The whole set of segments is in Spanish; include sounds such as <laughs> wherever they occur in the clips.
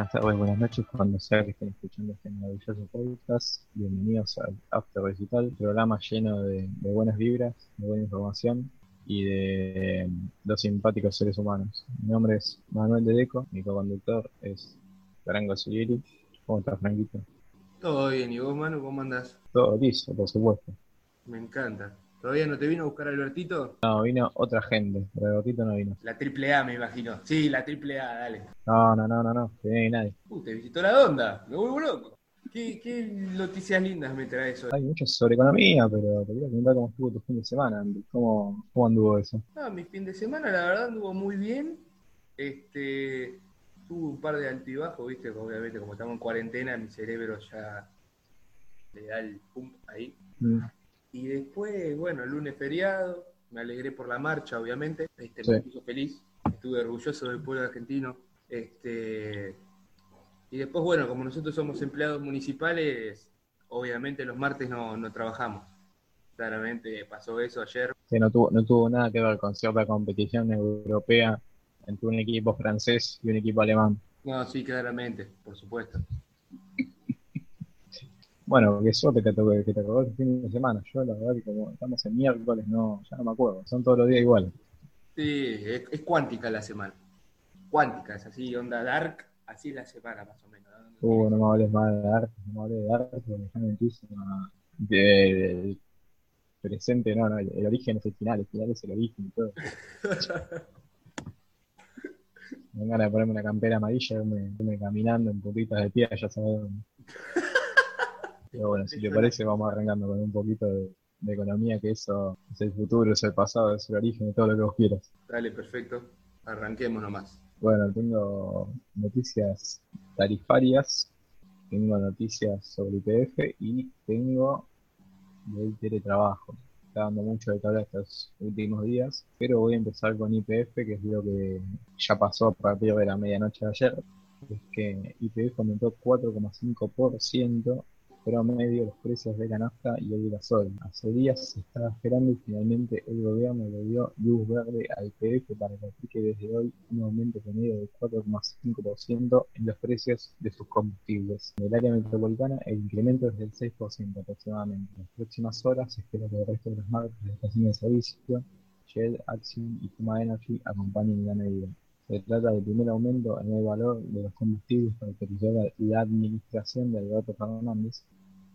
buenas tardes, buenas noches, cuando sea que estén escuchando este maravilloso podcast. Bienvenidos al After Recital, programa lleno de, de buenas vibras, de buena información y de dos simpáticos seres humanos. Mi nombre es Manuel de Deco, mi co-conductor es Franco Siguieri. ¿Cómo estás, Franquito? Todo bien, ¿y vos, Manu, cómo andás? Todo listo, por supuesto. Me encanta. ¿Todavía no te vino a buscar Albertito? No, vino otra gente, pero Albertito no vino. La triple A, me imagino. Sí, la triple A, dale. No, no, no, no, no, que viene nadie. Uh, te visitó la onda, me vuelvo loco. ¿Qué, qué noticias lindas me trae eso? Hay mucho sobre economía, pero te quería preguntar cómo estuvo tu fin de semana, Andy. ¿Cómo, cómo anduvo eso? Ah, mi fin de semana, la verdad, anduvo muy bien. Este, tuve un par de altibajos, viste, obviamente como estamos en cuarentena, mi cerebro ya le da el pum ahí. Mm. Y después, bueno, el lunes feriado, me alegré por la marcha, obviamente, este, Sí. me puso feliz, estuve orgulloso del pueblo argentino. Este, y después, bueno, como nosotros somos empleados municipales, obviamente los martes no, no trabajamos. Claramente pasó eso ayer. Que no tuvo, no tuvo nada que ver con cierta competición europea entre un equipo francés y un equipo alemán. No, sí, claramente, por supuesto. Bueno, qué suerte que te, que te acabó el fin de semana. Yo, la verdad, que como estamos en miércoles, no, ya no me acuerdo. Son todos los días iguales. Sí, es, es cuántica la semana. Cuántica, es así, onda dark, así la semana más o menos. ¿no? Uh, no me hables más de arte, no me hables de arte, porque ya me empiezo a- de- del presente, no, no, el, el origen es el final, el final es el origen y todo. <laughs> Me ganas de ponerme una campera amarilla, irme, irme caminando en puntitas de pie, ya sabes dónde. <laughs> Pero bueno, si te parece, vamos arrancando con un poquito de, de economía, que eso es el futuro, es el pasado, es el origen todo lo que vos quieras. Dale, perfecto. Arranquemos nomás. Bueno, tengo noticias tarifarias, tengo noticias sobre IPF y tengo del teletrabajo. Está dando mucho de hablar estos últimos días, pero voy a empezar con IPF, que es lo que ya pasó a partir de la medianoche de ayer. Es que IPF aumentó 4,5% promedio los precios de la nafta y el gasoil. Hace días se estaba esperando y finalmente el gobierno le dio luz verde al IPF para que aplique desde hoy un aumento promedio del 4,5% en los precios de sus combustibles. En el área metropolitana el incremento es del 6% aproximadamente. En las próximas horas se espera que el resto de las marcas de estaciones de servicio, Shell, Axiom y Puma Energy acompañen la medida. Se trata del primer aumento en el valor de los combustibles que autorizó la, administración de Alberto Fernández,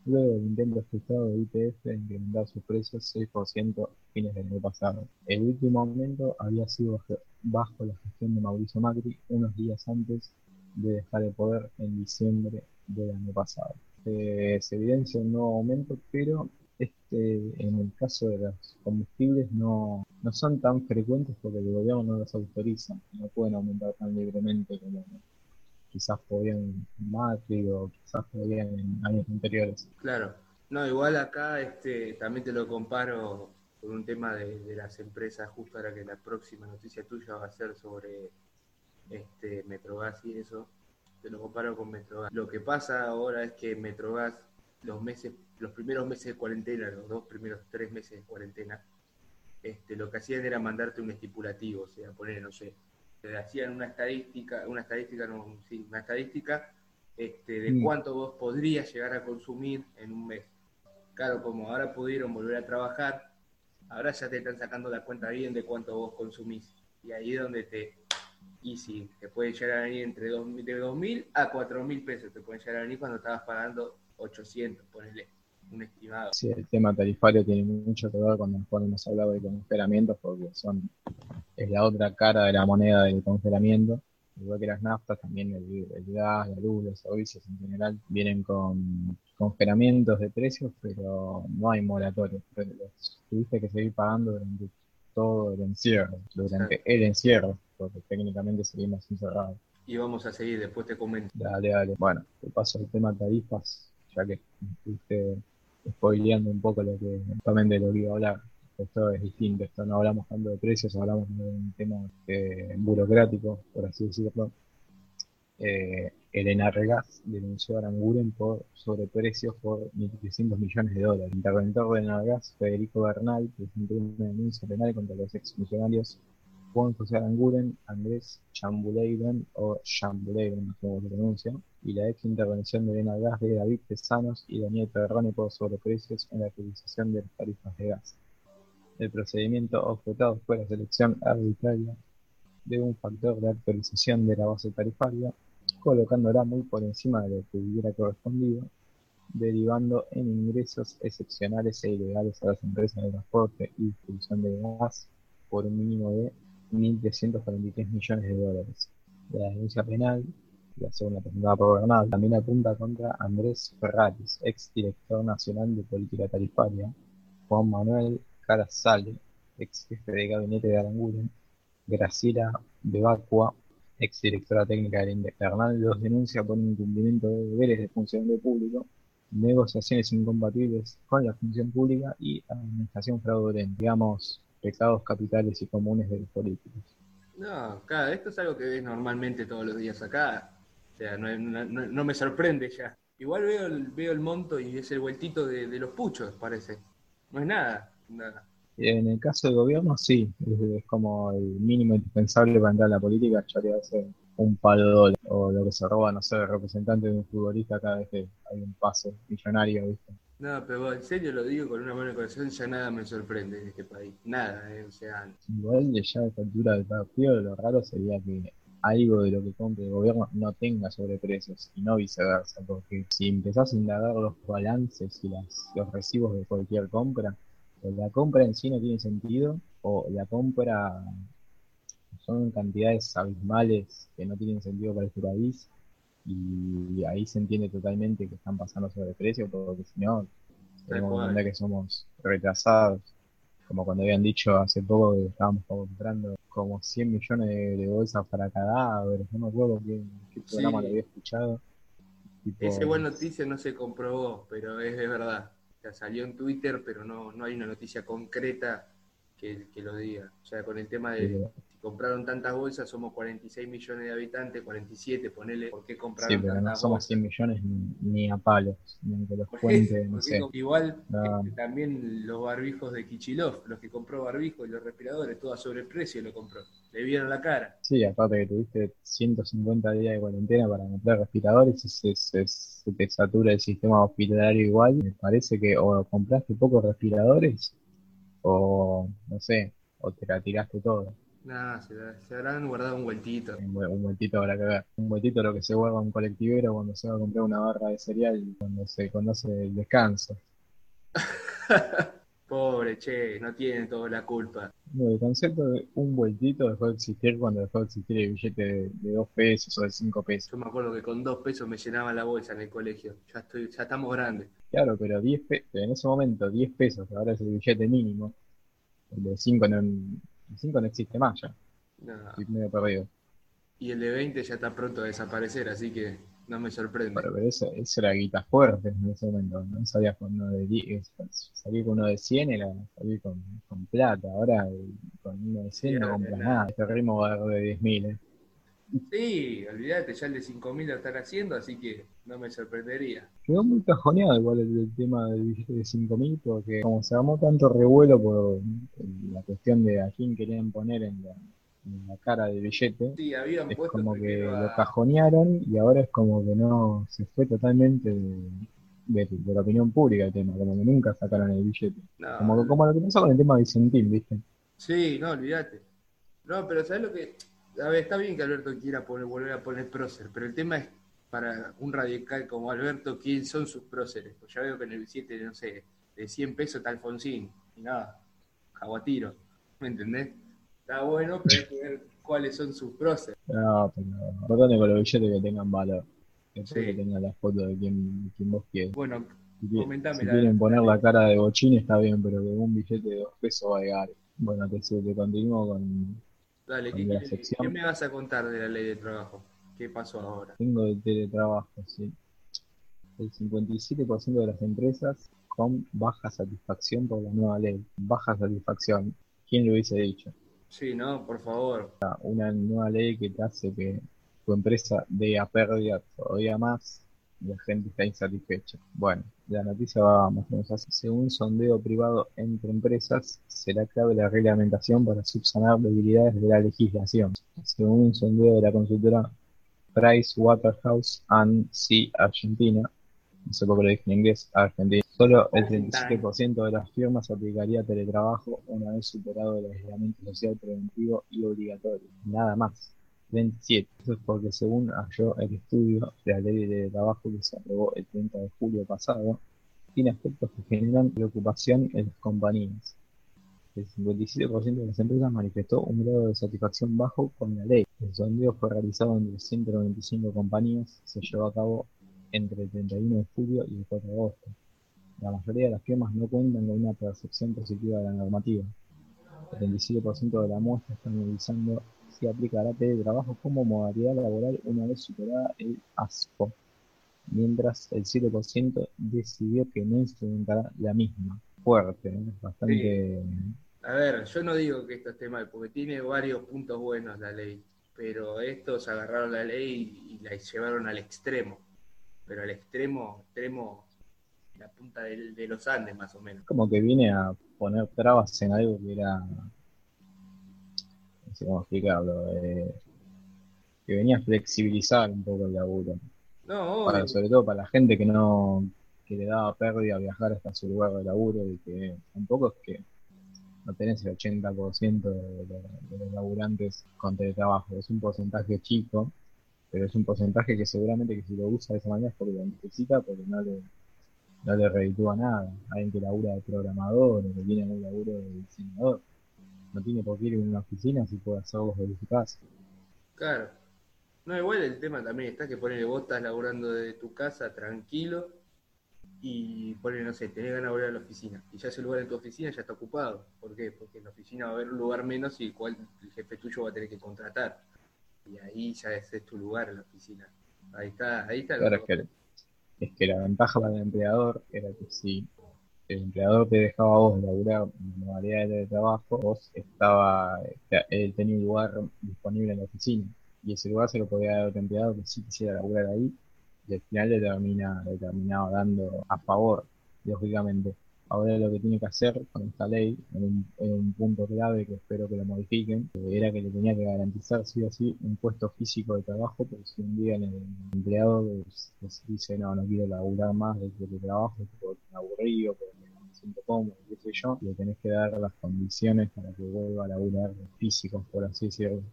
luego del intento frustrado de IPF de incrementar sus precios 6% a fines del año pasado. El último aumento había sido bajo la gestión de Mauricio Macri unos días antes de dejar el poder en diciembre del año pasado. Eh, se evidencia un nuevo aumento, pero este, en el caso de los combustibles no, no son tan frecuentes porque el gobierno no los autoriza, no pueden aumentar tan libremente como quizás podían en o quizás podían en años anteriores. Claro. No, igual acá este, también te lo comparo con un tema de, de las empresas, justo ahora que la próxima noticia tuya va a ser sobre este Metrogas y eso. Te lo comparo con Metrogas. Lo que pasa ahora es que Metrogas, los meses, los primeros meses de cuarentena, los dos primeros tres meses de cuarentena, este, lo que hacían era mandarte un estipulativo, o sea, poner, no sé, te hacían una estadística, una estadística, no, sí, una estadística este, de Mm. cuánto vos podrías llegar a consumir en un mes. Claro, como ahora pudieron volver a trabajar, ahora ya te están sacando la cuenta bien de cuánto vos consumís. Y ahí es donde te, y sí, te puede llegar a venir entre dos, mil- de 2.000 a 4.000 pesos, te pueden llegar a venir cuando estabas pagando 800, ponele, un estimado. Sí, el tema tarifario tiene mucho que ver cuando, hemos hablado de congelamientos porque son, es la otra cara de la moneda del congelamiento. Igual que las naftas, también el, el gas, la luz, los servicios en general vienen con congelamientos de precios, pero no hay moratorio. Pero los tuviste que seguir pagando durante todo el encierro, durante el encierro, porque técnicamente seguimos encerrados. Y vamos a seguir, después te comento. Dale, dale. Bueno, te paso el tema tarifas, ya que estuviste spoileando un poco lo que actualmente lo que iba a hablar. Esto es distinto, esto no hablamos tanto de precios, hablamos de un tema eh, burocrático, por así decirlo. Eh, el Enargas denunció a Aranguren por sobreprecios por 1.300 millones de dólares. El de Enargas, Federico Bernal, presentó una denuncia penal contra los exfuncionarios Juan José Aranguren, Andrés Chambuleiren o Chambuleiren, no sé cómo se pronuncia, y la ex intervención de Elena Gas de David Tesanos y Daniel Perrone por sobreprecios en la utilización de las tarifas de gas. El procedimiento objetado fue la selección arbitraria de un factor de actualización de la base tarifaria, colocándola muy por encima de lo que hubiera correspondido, derivando en ingresos excepcionales e ilegales a las empresas de transporte y distribución de gas por un mínimo de 1.343 millones de dólares. La denuncia penal, la segunda presentada por Bernal, también apunta contra Andrés Ferraris, ex director nacional de política tarifaria, Juan Manuel Carasale, ex jefe de gabinete de Aranguren, Graciela Bebacua, ex directora técnica del INDEC. Bernal los denuncia por incumplimiento de deberes de funcionario público, negociaciones incompatibles con la función pública y administración fraudulenta. Digamos, pecados capitales y comunes de los políticos. No, claro, esto es algo que ves normalmente todos los días acá. O sea, no, me sorprende ya. Igual veo el, veo el monto y es el vueltito de, los puchos, parece. No es nada, nada. En el caso del gobierno, sí, es, como el mínimo indispensable para entrar a la política, ser un palo dólar, o lo que se roba, no sé, el representante de un futbolista cada vez que hay un pase millonario, ¿viste? No, pero en serio lo digo con una mano de corazón, ya nada me sorprende en este país. Nada, eh, o sea. Igual ya a esta altura del partido, lo raro sería que algo de lo que compre el gobierno no tenga sobreprecios y no viceversa, porque si empezás a indagar los balances y las, los recibos de cualquier compra, la compra en sí no tiene sentido o la compra son cantidades abismales que no tienen sentido para este país y ahí se entiende totalmente que están pasando sobre precio, porque si no, tenemos que entender que somos retrasados. Como cuando habían dicho hace poco que estábamos comprando como 100 millones de, bolsas para cadáveres, no me acuerdo qué, qué programa lo había escuchado. Esa buena noticia no se comprobó, pero es de verdad. O salió en Twitter, pero no, no hay una noticia concreta que, que lo diga. O sea, con el tema de, compraron tantas bolsas, somos 46 millones de habitantes, 47, ponele, ¿por qué compraron sí, pero no somos 100 millones ni, a palos, ni <laughs> que los cuente, no sé. Igual este, también los barbijos de Kichilov, los que compró barbijos y los respiradores, todo a sobreprecio lo compró. Le vieron la cara. Sí, aparte que tuviste 150 días de cuarentena para comprar respiradores, y se, te satura el sistema hospitalario igual. Me parece que o compraste pocos respiradores o, no sé, o te la tiraste todo. Nada, se, habrán guardado un vueltito. Un, vueltito para cagar. Un vueltito lo que se guarda un colectivero cuando se va a comprar una barra de cereal, cuando se conoce el descanso. <laughs> Pobre, che, no tiene toda la culpa. el concepto de un vueltito dejó de existir cuando dejó de existir el billete de, dos pesos o de cinco pesos. Yo me acuerdo que con dos pesos me llenaba la bolsa en el colegio. Ya estoy, ya estamos grandes. Claro, pero 10 en ese momento 10 pesos, ahora es el billete mínimo. El de 5 no, el 5 no existe más ya. Estoy medio perdido. Y el de 20 ya está pronto a desaparecer, así que no me sorprende. Pero, eso, era guita fuerte en ese momento. No salía con uno de 10, salí con uno de 100 era salir con, con plata. Ahora con uno de 100 no compras nada. Este ritmo va a de 10.000. ¿eh? Sí, olvídate, ya el de 5.000 lo están haciendo, así que no me sorprendería. Quedó muy cajoneado igual el, tema del billete de 5.000, porque como se armó tanto revuelo por la cuestión de a quién querían poner en la, cara del billete, es como que lo cajonearon y ahora es como que no se fue totalmente de, la opinión pública el tema, como que nunca sacaron el billete. Como, como lo que pasó con el tema de Vicentín, ¿viste? Sí, no, olvídate. No, pero ¿sabes lo que...? A ver, está bien que Alberto quiera poner, volver a poner prócer, pero el tema es para un radical como Alberto, ¿quién son sus próceres? Pues ya veo que en el billete, no sé, de 100 pesos está Alfonsín, y nada, jaguatiro, ¿me entendés? Está bueno, pero hay que ver cuáles son sus próceres. No, pero importante con los billetes que tengan valor. Que tengan la foto de quien, quien vos quieres. Bueno, si, comentame. Si quieren poner la cara de bochín está bien, pero que un billete de dos pesos va a llegar. Bueno, te, te continúo con, Dale, ¿qué, me vas a contar de la ley de trabajo? ¿Qué pasó ahora? Tengo de teletrabajo, sí. El 57% de las empresas con baja satisfacción por la nueva ley. Baja satisfacción. ¿Quién lo hubiese dicho? Sí, no, por favor. Una nueva ley que te hace que tu empresa dé a pérdida todavía más la gente está insatisfecha. Bueno, la noticia va más o menos así. Según sondeo privado entre empresas, será clave la reglamentación para subsanar debilidades de la legislación. Según un sondeo de la consultora Price Waterhouse and Sea Argentina, no sé por lo dije en inglés, Argentina, solo el 37% de las firmas aplicaría teletrabajo una vez superado el aislamiento social preventivo y obligatorio. Nada más. 27. Eso es porque según halló el estudio de la ley de trabajo que se aprobó el 30 de julio pasado, tiene aspectos que generan preocupación en las compañías. El 57% de las empresas manifestó un grado de satisfacción bajo con la ley. El sondeo fue realizado entre 195 compañías, se llevó a cabo entre el 31 de julio y el 4 de agosto. La mayoría de las firmas no cuentan con una percepción positiva de la normativa. El 27% de la muestra está analizando si aplicará teletrabajo como modalidad laboral una vez superada el ASPO, mientras el 7% decidió que no instrumentará la misma. Fuerte, ¿eh? bastante... A ver, yo no digo que esto esté mal, porque tiene varios puntos buenos la ley, pero estos agarraron la ley y la llevaron al extremo, pero al extremo, extremo, la punta de los Andes más o menos. Como que viene a poner trabas en algo que era no sé cómo explicarlo, eh, que venía a flexibilizar un poco el laburo. No, sobre todo para la gente que no que le daba pérdida viajar hasta su lugar de laburo y que tampoco es que no tenés el 80% de, de, los laburantes con teletrabajo, es un porcentaje chico, pero es un porcentaje que seguramente que si lo usa de esa manera es porque lo necesita, porque no le, no le reditúa nada. Alguien que labura de programador o que tiene un laburo de diseñador no tiene por qué ir en una oficina si puede hacerlo desde su casa. Claro. No, igual el tema también está que pone vos estás laburando de tu casa tranquilo y pone, no sé, tenés ganas de volver a la oficina. Y ya ese lugar en tu oficina ya está ocupado. ¿Por qué? Porque en la oficina va a haber un lugar menos y el cual el jefe tuyo va a tener que contratar. Y ahí ya ese es tu lugar en la oficina. Ahí está, ahí está. Claro, es que, es que la ventaja para el empleador era que si el empleador te dejaba a vos laburar en modalidad de trabajo, vos estaba, él tenía un lugar disponible en la oficina y ese lugar se lo podía dar a otro empleado que sí quisiera laburar ahí y al final le, termina, le terminaba dando a favor, lógicamente. Ahora lo que tiene que hacer con esta ley, en un, punto clave que espero que lo modifiquen, era que le tenía que garantizar sí o sí un puesto físico de trabajo, porque si un día el empleado dice no, no quiero laburar más de trabajo, aburrido, porque me siento cómodo, qué sé yo, le tenés que dar las condiciones para que vuelva a laburar físicos, por así decirlo.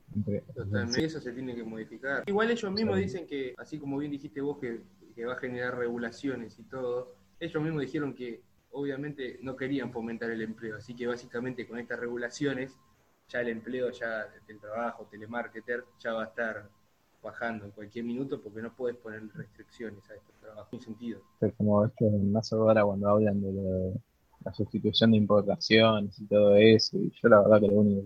Totalmente, eso se tiene que modificar. Igual ellos mismos dicen que, así como bien dijiste vos, que, que va a generar regulaciones y todo, ellos mismos dijeron que obviamente no querían fomentar el empleo, así que básicamente con estas regulaciones ya el empleo ya del trabajo, telemarketer, ya va a estar bajando en cualquier minuto porque no puedes poner restricciones a estos trabajos, sin sentido. Es como esto más ahora cuando hablan de la sustitución de importaciones y todo eso, y yo la verdad que lo único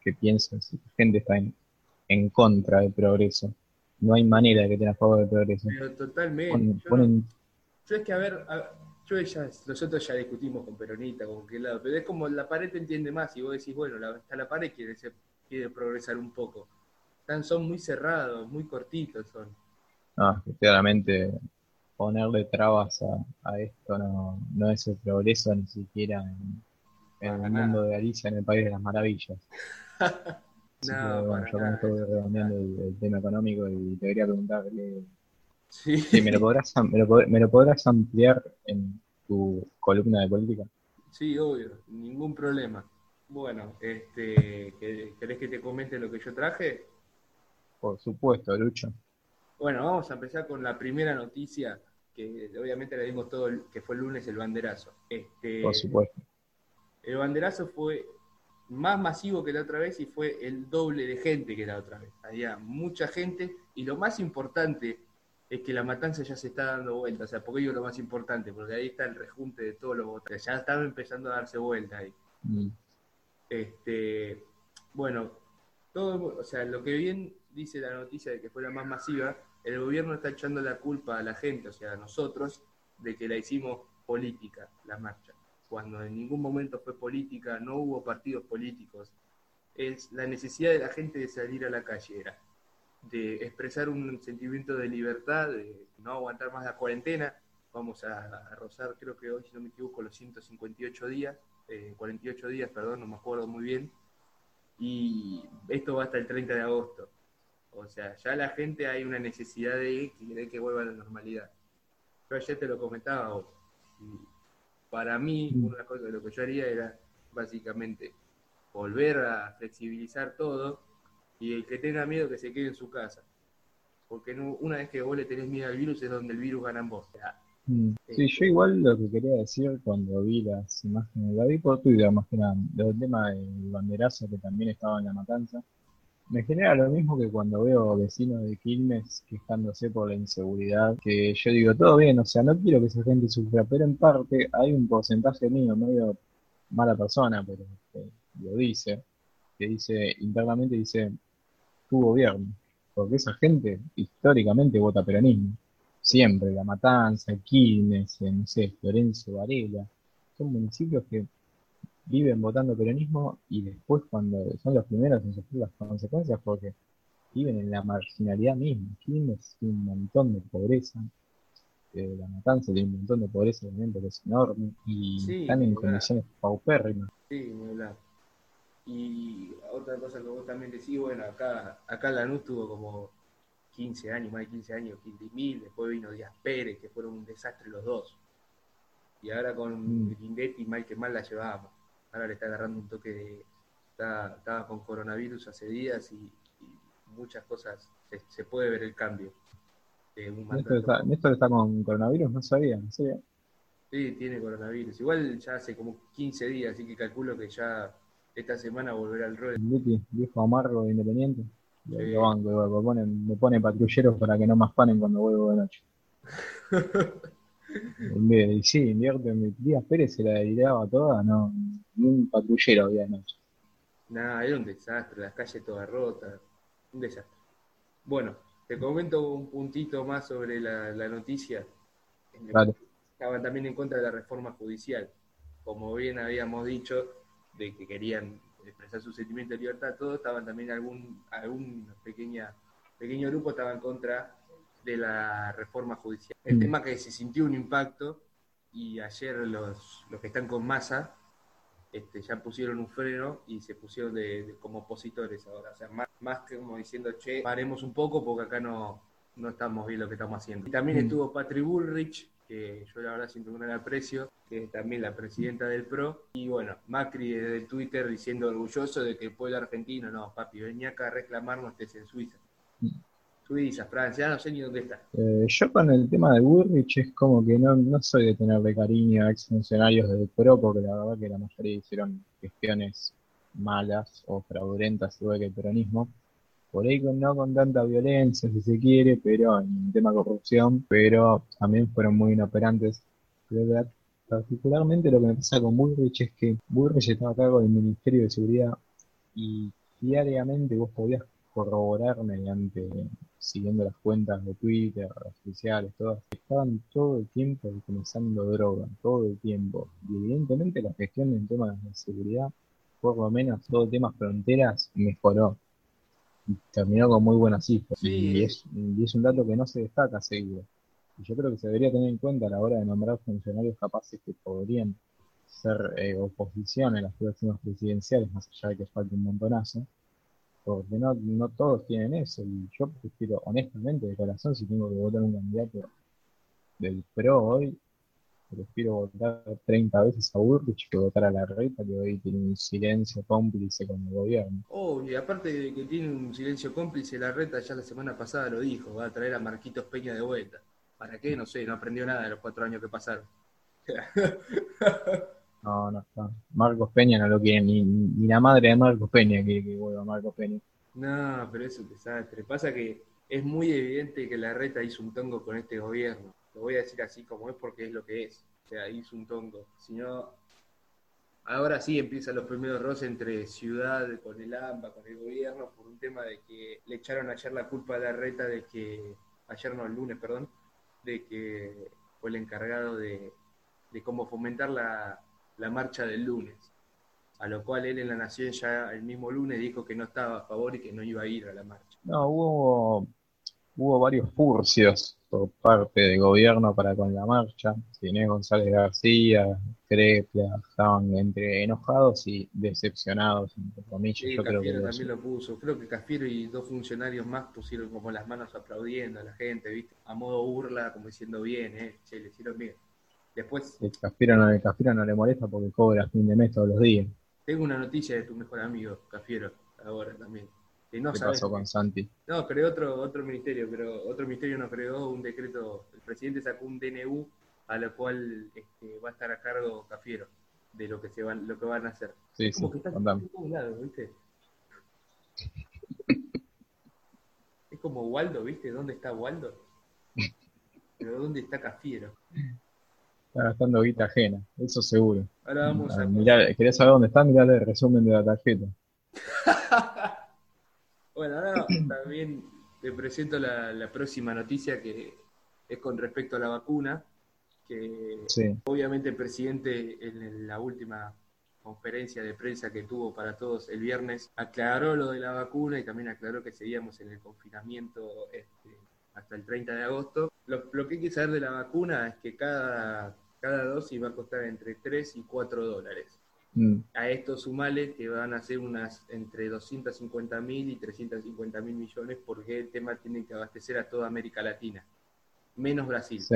que, pienso es que la gente está en, contra del progreso. No hay manera de que tenga a favor del progreso. Pero totalmente. yo, es que, a ver, yo ya, nosotros ya discutimos con Peronita, con qué lado, pero es como la pared te entiende más y vos decís, bueno, la, hasta la pared quiere, quiere progresar un poco. Están, son muy cerrados, muy cortitos son. No, claramente ponerle trabas a, esto no, no, es el progreso ni siquiera en, el mundo de Alicia, en el País de las Maravillas. <laughs> no, bueno, yo me estoy redondeando el, tema económico y te quería preguntarle Sí. ¿me, lo podrás, me, lo podrás ampliar en tu columna de política? Sí, obvio, ningún problema. Bueno, este, ¿querés que te comente lo que yo traje? Por supuesto, Lucho. Bueno, vamos a empezar con la primera noticia, que obviamente la dimos todo, que fue el lunes el banderazo. Este, Por supuesto. El banderazo fue más masivo que la otra vez y fue el doble de gente que la otra vez. Había mucha gente y lo más importante es que la matanza ya se está dando vuelta, o sea, porque es lo más importante, porque ahí está el rejunte de todos los votantes, ya estaba empezando a darse vuelta ahí. Mm. Este, bueno, todo, o sea, lo que bien dice la noticia de que fue la más masiva, el gobierno está echando la culpa a la gente, o sea, a nosotros, de que la hicimos política, la marcha, cuando en ningún momento fue política, no hubo partidos políticos, es la necesidad de la gente de salir a la calle era. de expresar un sentimiento de libertad, de no aguantar más la cuarentena. Vamos a, rozar, creo que hoy, si no me equivoco, los 158 días, 48 días, perdón, no me acuerdo muy bien. Y esto va hasta el 30 de agosto. O sea, ya la gente hay una necesidad de que, que vuelva a la normalidad. Yo ayer te lo comentaba, para mí, mm. una cosa de lo que yo haría era básicamente volver a flexibilizar todo y el que tenga miedo que se quede en su casa. Porque una vez que vos le tenés miedo al virus es donde el virus gana en vos. Mm. Eh, sí, yo igual lo que quería decir cuando vi las imágenes, la vi por Twitter más que nada, del tema del banderazo que también estaba en la matanza, me genera lo mismo que cuando veo vecinos de Quilmes quejándose por la inseguridad, que yo digo, todo bien, o sea, no quiero que esa gente sufra, pero en parte hay un porcentaje mío, medio mala persona, pero lo dice, que dice, internamente dice, tu gobierno, porque esa gente históricamente vota peronismo, siempre, La Matanza, Quilmes, no sé, Florencio, Varela, son municipios que viven votando peronismo y después cuando son los primeros en sufrir las consecuencias porque viven en la marginalidad misma. Quilmes tiene un montón de pobreza, eh, la matanza tiene un montón de pobreza obviamente que es enorme y están en condiciones paupérrimas. Sí, Y otra cosa que vos también decís, bueno, acá, acá Lanús tuvo como 15 años, más de 15 años, Mil, después vino Díaz Pérez, que fueron un desastre los dos. Y ahora con mm. Grindetti mal que mal la llevábamos ahora le está agarrando un toque de... Estaba, con coronavirus hace días y, muchas cosas, se, puede ver el cambio. Néstor está, está, con coronavirus? No sabía, no sabía. Sí, tiene coronavirus. Igual ya hace como 15 días, así que calculo que ya esta semana volverá al rol. viejo amargo de Independiente. me, ponen, me pone patrulleros para que no más panen cuando vuelvo de noche. <laughs> Y sí, invierte en Díaz Pérez se la deliraba toda, no, ni un patrullero había de noche. Nada, era un desastre, las calles todas rotas, un desastre. Bueno, te comento un puntito más sobre la, noticia. Estaban también en contra de la reforma judicial. Como bien habíamos dicho, de que querían expresar su sentimiento de libertad, todos estaban también algún, algún pequeña, pequeño grupo estaba en contra de la reforma judicial. El mm. tema que se sintió un impacto y ayer los, los que están con masa este, ya pusieron un freno y se pusieron de, como opositores ahora. O sea, más, más, que como diciendo, che, paremos un poco porque acá no, no estamos bien lo que estamos haciendo. Y también mm. estuvo Patri Bullrich, que yo la verdad siento un gran aprecio, que es también la presidenta del PRO. Y bueno, Macri desde Twitter diciendo orgulloso de que el pueblo argentino, no, papi, venía acá a reclamarnos desde en Suiza. Mm. Suiza, Francia, no sé ni dónde está. Eh, yo con el tema de Burrich es como que no, no soy de tenerle cariño a exfuncionarios del PRO, porque la verdad que la mayoría hicieron gestiones malas o fraudulentas, igual que el peronismo. Por ahí no con tanta violencia, si se quiere, pero en tema corrupción, pero también fueron muy inoperantes. Particularmente lo que me pasa con Burrich es que Burrich estaba a cargo del Ministerio de Seguridad y diariamente vos podías corroborar mediante siguiendo las cuentas de Twitter, oficiales, todas, estaban todo el tiempo utilizando droga, todo el tiempo. Y evidentemente la gestión en temas de seguridad, por lo menos todo el tema fronteras, mejoró. Y terminó con muy buenas cifras. Y, es, un dato que no se destaca seguido. Y yo creo que se debería tener en cuenta a la hora de nombrar funcionarios capaces que podrían ser eh, oposición en las próximas presidenciales, más allá de que falte un montonazo porque no, todos tienen eso. Y yo prefiero, honestamente, de corazón, si tengo que votar un candidato del PRO hoy, prefiero votar 30 veces a Burrich que votar a la Reta, que hoy tiene un silencio cómplice con el gobierno. Oh, aparte de que tiene un silencio cómplice, la Reta ya la semana pasada lo dijo, va a traer a Marquitos Peña de vuelta. ¿Para qué? No sé, no aprendió nada de los cuatro años que pasaron. <laughs> No, no, no. Marcos Peña no lo quiere, ni, ni la madre de Marcos Peña quiere que vuelva Marcos Peña. No, pero es un desastre. Pasa que es muy evidente que la reta hizo un tongo con este gobierno. Lo voy a decir así como es porque es lo que es. O sea, hizo un tongo. Si no, ahora sí empiezan los primeros roces entre ciudad, con el AMBA, con el gobierno, por un tema de que le echaron ayer la culpa a la reta de que, ayer no, el lunes, perdón, de que fue el encargado de, de cómo fomentar la, la marcha del lunes. a lo cual él en La Nación ya el mismo lunes dijo que no estaba a favor y que no iba a ir a la marcha. No, hubo, hubo varios furcios por parte del gobierno para con la marcha. Inés González García, Crepla, estaban entre enojados y decepcionados, entre comillas. Sí, Yo creo que Cafiero eso. también lo puso. Creo que Cafiero y dos funcionarios más pusieron como las manos aplaudiendo a la gente, ¿viste? A modo burla, como diciendo bien, ¿eh? Che, le hicieron bien. Después, El Cafiero no, el Cafiero no le molesta porque cobra fin de mes todos los días. tengo una noticia de tu mejor amigo, Cafiero, ahora también. Que no ¿Qué sabes. pasó con Santi? No, creó otro, otro ministerio, pero otro ministerio no creó un decreto. El presidente sacó un DNU a lo cual este, va a estar a cargo Cafiero de lo que se van, lo que van a hacer. Sí, sí, Como que está en todos lados, ¿viste? Es como Waldo, ¿viste? ¿Dónde está Waldo? <laughs> Pero ¿dónde está Cafiero? Está gastando guita ajena, eso seguro. Ahora vamos Ah, a... mirá, ¿Querés saber dónde está? Mirá el resumen de la tarjeta. <laughs> Bueno, ahora también te presento la, la próxima noticia que es con respecto a la vacuna, que Sí, obviamente el presidente en la última conferencia de prensa que tuvo para todos el viernes aclaró lo de la vacuna y también aclaró que seguíamos en el confinamiento este, hasta el 30 de agosto. Lo, lo que hay que saber de la vacuna es que cada, cada dosis va a costar entre 3 y 4 dólares. Mm, A estos sumales que van a ser unas entre 250 mil y 350 mil millones porque el tema tiene que abastecer a toda América Latina, menos Brasil. sí.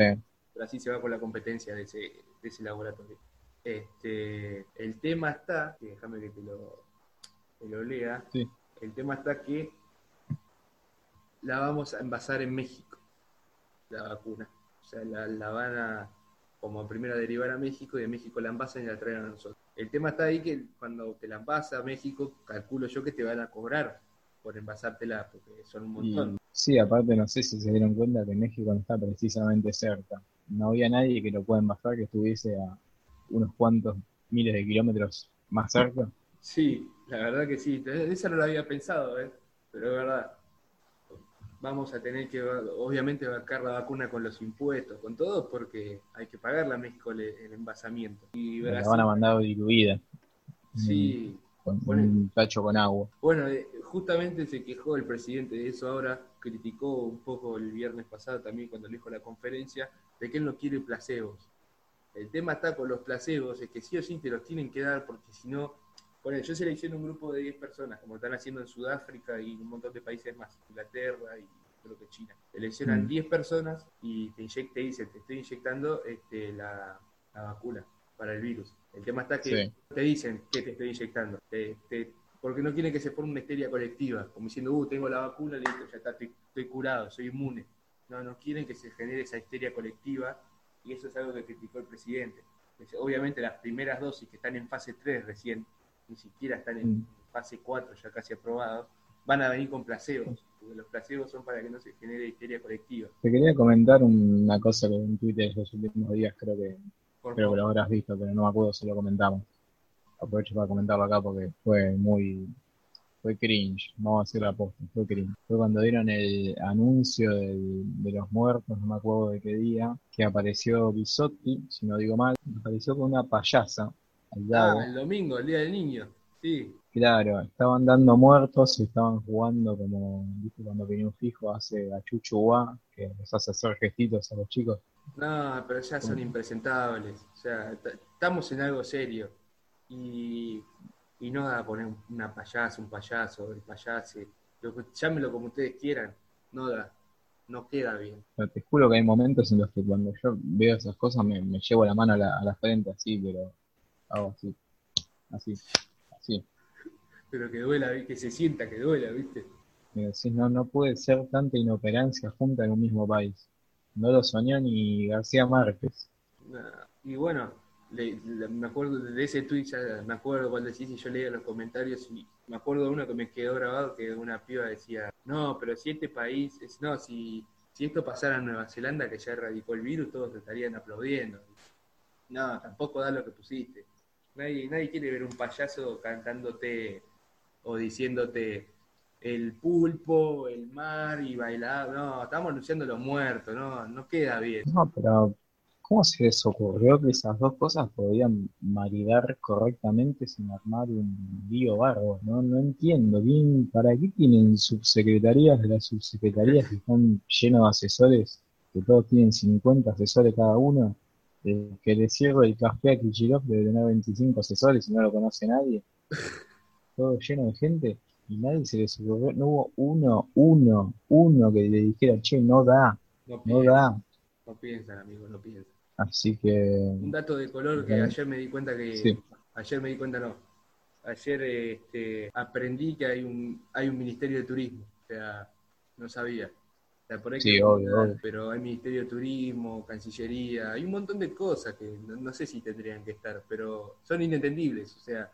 Brasil se va con la competencia de ese, de ese laboratorio. Este, el tema está, déjame que te lo, te lo lea, Sí. el tema está que la vamos a envasar en México, la vacuna. O sea, la, la van a como primero a derivar a México y de México la envasan y la traen a nosotros. El tema está ahí que cuando te la envasa a México, calculo yo que te van a cobrar por envasártela, porque son un montón. Sí, aparte no sé si se dieron cuenta que México no está precisamente cerca. No había nadie que lo pueda embajar que estuviese a unos cuantos miles de kilómetros más cerca. Sí, la verdad que sí. Esa no lo había pensado, ¿eh? pero es verdad. Vamos a tener que, obviamente, bancar la vacuna con los impuestos, con todo, porque hay que pagarle a México el, el envasamiento. Y La van a mandar diluida. sí. Con Bueno. un tacho con agua. Bueno, eh, justamente se quejó el presidente de eso ahora, criticó un poco el viernes pasado también cuando le dijo la conferencia, de que él no quiere placebos. El tema está con los placebos, es que sí o sí te los tienen que dar, porque si no, bueno, yo selecciono un grupo de 10 personas, como están haciendo en Sudáfrica y un montón de países más, Inglaterra y creo que China. Seleccionan Mm. 10 personas y te, inyec- te dicen, te estoy inyectando este, la, la vacuna para el virus. El tema está que Sí. te dicen que te estoy inyectando, te- te- porque no quieren que se forme una histeria colectiva, como diciendo, uh, tengo la vacuna, listo, ya está, estoy, estoy curado, soy inmune. No, no quieren que se genere esa histeria colectiva y eso es algo que criticó el presidente. Obviamente las primeras dosis que están en fase 3 recién, ni siquiera están en Mm. fase 4 ya casi aprobados, van a venir con placebos, porque los placebos son para que no se genere histeria colectiva. Te quería comentar una cosa que en Twitter los últimos días creo que Por creo que lo habrás visto, pero no me acuerdo si lo comentamos. Aprovecho para comentarlo acá porque fue muy, fue cringe, vamos a decir la posta, fue cringe. Fue cuando dieron el anuncio del- de los muertos, no me acuerdo de qué día, que apareció Bisotti, si no digo mal, apareció con una payasa lado. Ah, el domingo, el Día del Niño. Sí, Claro, estaban dando muertos y estaban jugando como, viste, cuando Piñón Fijo hace a Chuchu Guá, que les hace hacer gestitos a los chicos. No, pero ya son impresentables. O sea, estamos en algo serio. Y, y no da a poner un- una payasa, un payaso, el payase. Lo Llámelo como ustedes quieran. No da. No queda bien. Pero te juro que hay momentos en los que cuando yo veo esas cosas me, me llevo la mano a la, a la frente así, pero hago así, así, así. Pero que duela, que se sienta que duela, ¿viste? Me decís, no, no puede ser tanta inoperancia junta en un mismo país. No lo soñó ni García Márquez. Nah. Y bueno, le- le- me acuerdo de ese tweet, ya me acuerdo cuando decís y yo leía los comentarios y me acuerdo de uno que me quedó grabado que una piba decía, no, pero si este país, es, no, si, si esto pasara en Nueva Zelanda que ya erradicó el virus, todos estarían aplaudiendo. No, tampoco da lo que pusiste. Nadie, nadie quiere ver un payaso cantándote o diciéndote el pulpo, el mar y bailar. No, estamos anunciando los muertos, no, no queda bien. No, pero ¿Cómo se les ocurrió que esas dos cosas podían maridar correctamente sin armar un lío barro? No, no entiendo bien para qué tienen subsecretarías de las subsecretarías que están llenos de asesores, que todos tienen 50 asesores cada uno, eh, que le cierro el café a Kichirov debe tener 25 asesores y no lo conoce nadie. <laughs> Todo lleno de gente y nadie se les ocurrió, no hubo uno, uno, uno que le dijera, che, no da, no, da. No piensan, amigos, no piensan. Así que. Un dato de color que ayer me di cuenta que. Ayer me di cuenta, no. Ayer este, aprendí que hay un, hay un Ministerio de Turismo. O sea, no sabía. Sea, por ahí sí, obvio, Pero hay Ministerio de Turismo, Cancillería, hay un montón de cosas que no, sé si tendrían que estar, pero son inentendibles. O sea,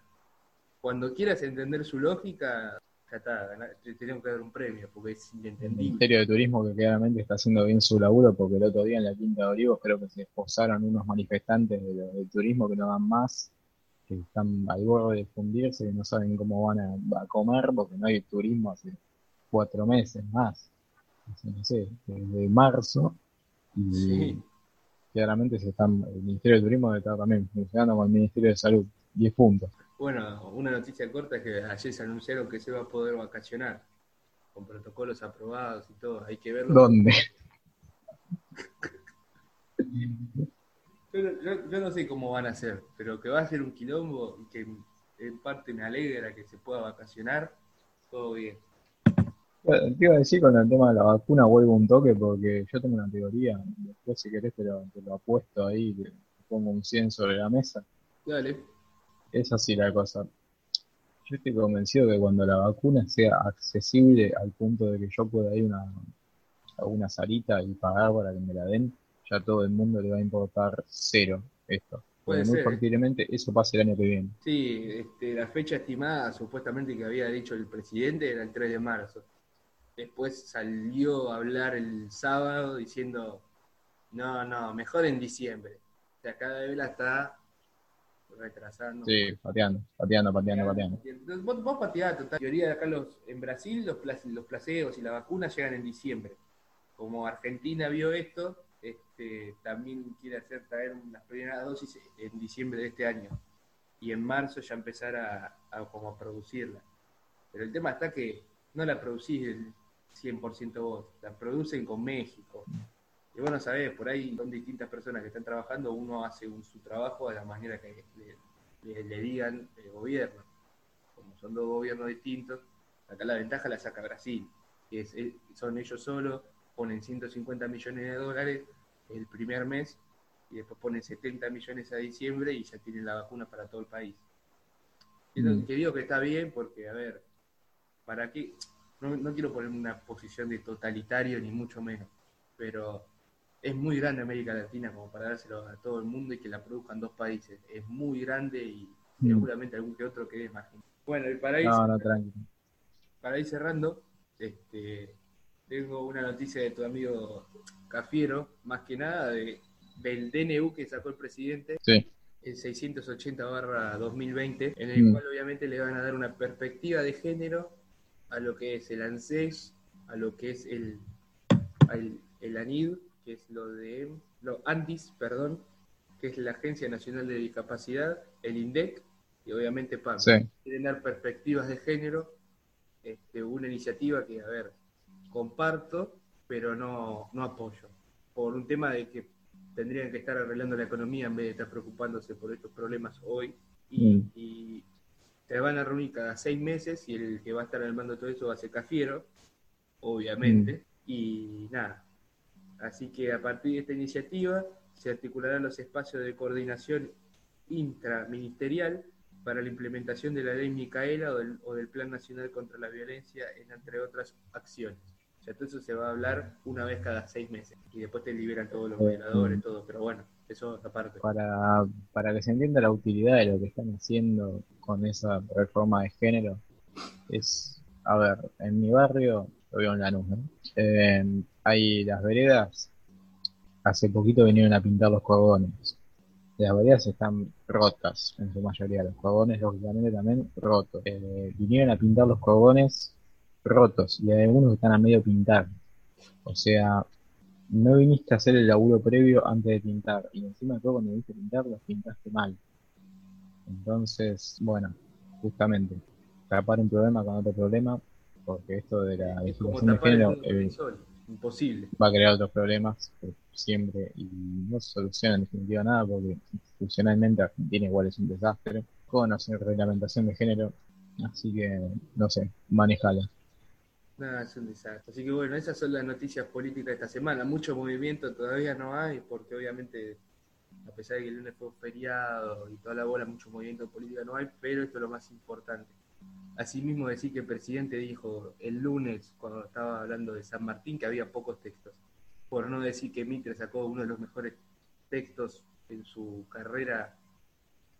cuando quieras entender su lógica, ya está, tenemos que dar un premio, porque es inentendible. El Ministerio de Turismo que claramente está haciendo bien su laburo, porque el otro día en la Quinta de Olivos creo que se esposaron unos manifestantes del turismo que no dan más, que están al borde de fundirse, que no saben cómo van a, comer, porque no hay turismo hace cuatro meses más, no sé, desde marzo, y claramente se están, el Ministerio de Turismo está también funcionando con el Ministerio de Salud, 10 puntos. Bueno, una noticia corta es que ayer se anunciaron que se va a poder vacacionar con protocolos aprobados y todo. Hay que verlo. ¿Dónde? Yo, no sé cómo van a hacer, pero que va a ser un quilombo y que en parte me alegra que se pueda vacacionar, todo bien. Te iba a decir con el tema de la vacuna, vuelvo un toque porque yo tengo una teoría, después si querés te lo, te lo apuesto ahí, te pongo un 100 sobre la mesa. Dale es así la cosa. Yo estoy convencido que cuando la vacuna sea accesible al punto de que yo pueda ir una, a una salita y pagar para que me la den, ya todo el mundo le va a importar cero esto. Puede muy posiblemente eso pase el año que viene. Sí, este, la fecha estimada supuestamente que había dicho el presidente era el 3 de marzo. Después salió a hablar el sábado diciendo, no, no, mejor en diciembre. O sea, cada vez la está retrasando. Sí, pateando, pateando, pateando, pateando. Vos, vos pateás, total. teoría de acá los, en Brasil los, los placeos y la vacuna llegan en diciembre. Como Argentina vio esto, este, también quiere hacer traer unas primeras dosis en diciembre de este año. Y en marzo ya empezar a, como a producirla. Pero el tema está que no la producís el 100% vos, la producen con México. Y bueno, sabés, por ahí son distintas personas que están trabajando, uno hace su trabajo de la manera que le, digan el gobierno. Como son dos gobiernos distintos, acá la ventaja la saca Brasil, que es, son ellos solos, ponen 150 millones de dólares el primer mes y después ponen 70 millones a diciembre y ya tienen la vacuna para todo el país. Mm. Que digo que está bien porque, a ver, ¿para qué? No, no quiero ponerme una posición de totalitario ni mucho menos, pero es muy grande América Latina como para dárselo a todo el mundo y que la produzcan dos países. Es muy grande y mm. seguramente algún que otro quede más. Bueno, y para ir, para ir cerrando, este, tengo una noticia de tu amigo Cafiero, más que nada de, del DNU que sacó el presidente. El 680 barra 2020, en el mm. cual obviamente le van a dar una perspectiva de género a lo que es el ANSES, a lo que es el, el, el ANID, que es lo de ANDIS, perdón, que es la Agencia Nacional de Discapacidad, el INDEC y obviamente PAM. Quieren dar perspectivas de género, este, una iniciativa que, a ver, comparto, pero no, no apoyo, por un tema de que tendrían que estar arreglando la economía en vez de estar preocupándose por estos problemas hoy. Y, mm. y se van a reunir cada seis meses y el que va a estar al mando de todo eso va a ser Cafiero, obviamente. Mm. Y nada, Así que a partir de esta iniciativa se articularán los espacios de coordinación intraministerial para la implementación de la ley Micaela o del, Plan Nacional contra la Violencia, entre otras acciones. O sea, todo eso se va a hablar una vez cada seis meses y después te liberan todos los violadores, todo, pero bueno, eso aparte. Para, para que se entienda la utilidad de lo que están haciendo con esa reforma de género, es, a ver, en mi barrio, lo veo en la nube, eh, hay las veredas, hace poquito vinieron a pintar los cogones. Las veredas están rotas, en su mayoría. Los cogones, lógicamente, también rotos. Eh, vinieron a pintar los cogones rotos y hay algunos que están a medio pintar. O sea, no viniste a hacer el laburo previo antes de pintar. Y encima todo, cuando viniste a pintar, los pintaste mal. Entonces, bueno, justamente, tapar un problema con otro problema, porque esto de la discriminación de género imposible. va a crear otros problemas eh, siempre y no se soluciona en definitiva nada porque institucionalmente Argentina igual es un desastre con la reglamentación de género, así que no sé, manejala. Nada, es un desastre. Así que bueno, esas son las noticias políticas de esta semana. Mucho movimiento todavía no hay, porque obviamente, a pesar de que el lunes fue feriado y toda la bola, mucho movimiento político no hay, pero esto es lo más importante. Asimismo, decir que el presidente dijo el lunes, cuando estaba hablando de San Martín, que había pocos textos. Por no decir que Mitre sacó uno de los mejores textos en su carrera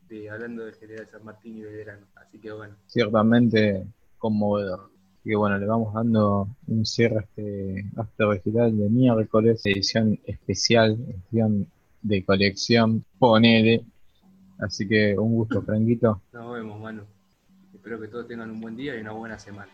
de hablando del general San Martín y Belgrano. Así que bueno. Ciertamente conmovedor. Así que bueno, le vamos dando un cierre a este acto vegetal de miércoles, edición especial, edición de colección, ponele. Así que un gusto, Franquito. Nos vemos, Manu. Espero que todos tengan un buen día y una buena semana.